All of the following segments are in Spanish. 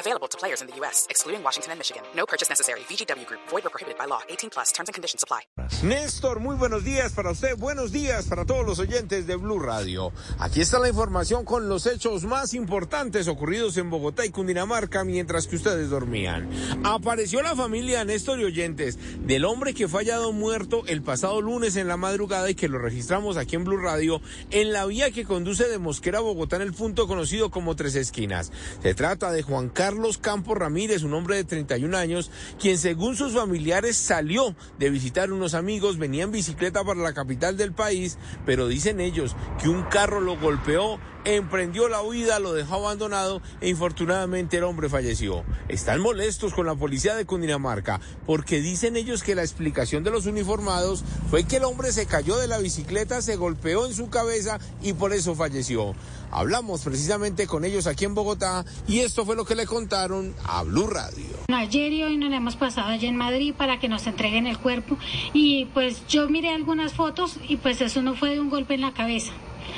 Available to players in the U.S., excluding Washington and Michigan. No purchase necessary. VGW Group. Void or prohibited by law. 18 plus. Terms and conditions apply. Néstor, muy buenos días para usted. Buenos días para todos los oyentes de Blue Radio. Aquí está la información con los hechos más importantes ocurridos en Bogotá y Cundinamarca mientras que ustedes dormían. Apareció la familia Néstor y oyentes del hombre que fue hallado muerto el pasado lunes en la madrugada y que lo registramos aquí en Blue Radio en la vía que conduce de Mosquera a Bogotá en el punto conocido como Tres Esquinas. Se trata de Juan Carlos Campos Ramírez, un hombre de 31 años, quien según sus familiares salió de visitar unos amigos, venía en bicicleta para la capital del país, pero dicen ellos que un carro lo golpeó, emprendió la huida, lo dejó abandonado e infortunadamente el hombre falleció. Están molestos con la policía de Cundinamarca porque dicen ellos que la explicación de los uniformados fue que el hombre se cayó de la bicicleta, se golpeó en su cabeza y por eso falleció. Hablamos precisamente con ellos aquí en Bogotá y esto fue lo que le contaron a Blue Radio. Ayer y hoy nos hemos pasado allí en Madrid para que nos entreguen el cuerpo y pues yo miré algunas fotos y pues eso no fue de un golpe en la cabeza.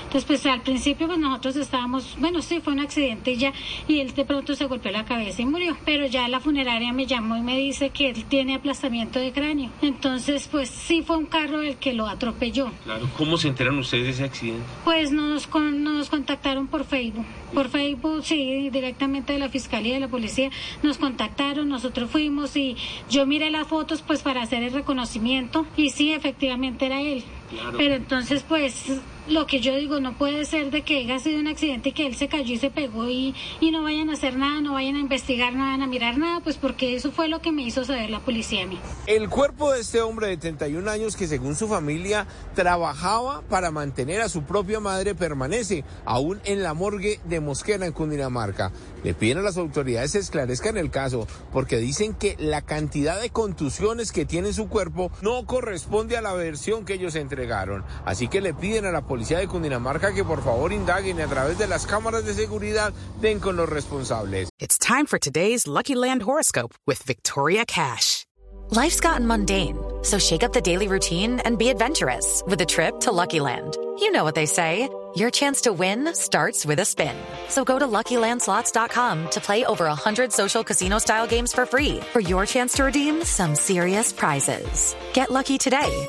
Entonces, pues al principio pues nosotros estábamos, bueno, sí, fue un accidente ya, y él de pronto se golpeó la cabeza y murió. Pero ya la funeraria me llamó y me dice que él tiene aplastamiento de cráneo. Entonces, pues sí fue un carro el que lo atropelló. Claro, ¿cómo se enteran ustedes de ese accidente? Pues nos, con, nos contactaron por Facebook. Por Facebook, sí, directamente de la Fiscalía, de la Policía, nos contactaron, nosotros fuimos y yo miré las fotos pues para hacer el reconocimiento y sí, efectivamente era él. Claro. Pero entonces, pues, lo que yo digo, no puede ser de que haya sido un accidente y que él se cayó y se pegó y, y no vayan a hacer nada, no vayan a investigar, no vayan a mirar nada, pues porque eso fue lo que me hizo saber la policía a mí. El cuerpo de este hombre de 31 años que según su familia trabajaba para mantener a su propia madre permanece aún en la morgue de Mosquera en Cundinamarca. Le piden a las autoridades que esclarezcan el caso porque dicen que la cantidad de contusiones que tiene en su cuerpo no corresponde a la versión que ellos entregaron. Así que le piden a la policía de Cundinamarca que por favor indaguen y a través de las cámaras de seguridad den con los responsables. It's time for today's Lucky Land horoscope with Victoria Cash. Life's gotten mundane, so shake up the daily routine and be adventurous with a trip to Lucky Land. You know what they say. Your chance to win starts with a spin. So go to LuckyLandSlots.com to play over 100 social casino-style games for free for your chance to redeem some serious prizes. Get lucky today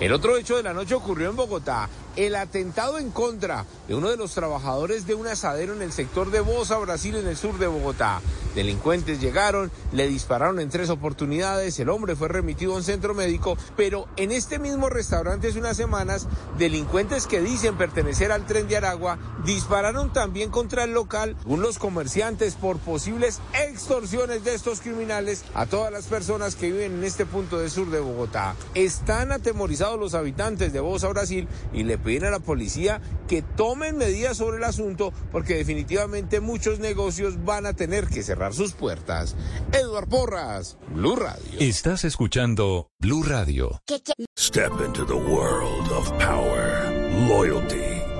El otro hecho de la noche ocurrió en Bogotá. El atentado en contra de uno de los trabajadores de un asadero en el sector de Bosa, Brasil, en el sur de Bogotá. Delincuentes llegaron, le dispararon en tres oportunidades, el hombre fue remitido a un centro médico, pero en este mismo restaurante hace unas semanas, delincuentes que dicen pertenecer al tren de Aragua dispararon también contra el local, los comerciantes, por posibles extorsiones de estos criminales a todas las personas que viven en este punto del sur de Bogotá. Están atemorizados los habitantes de Bosa, Brasil, y le piden a la policía que tomen medidas sobre el asunto porque definitivamente muchos negocios van a tener que cerrar sus puertas. Eduard Porras, Blue Radio. Estás escuchando Blue Radio. Step into the world of power, loyalty,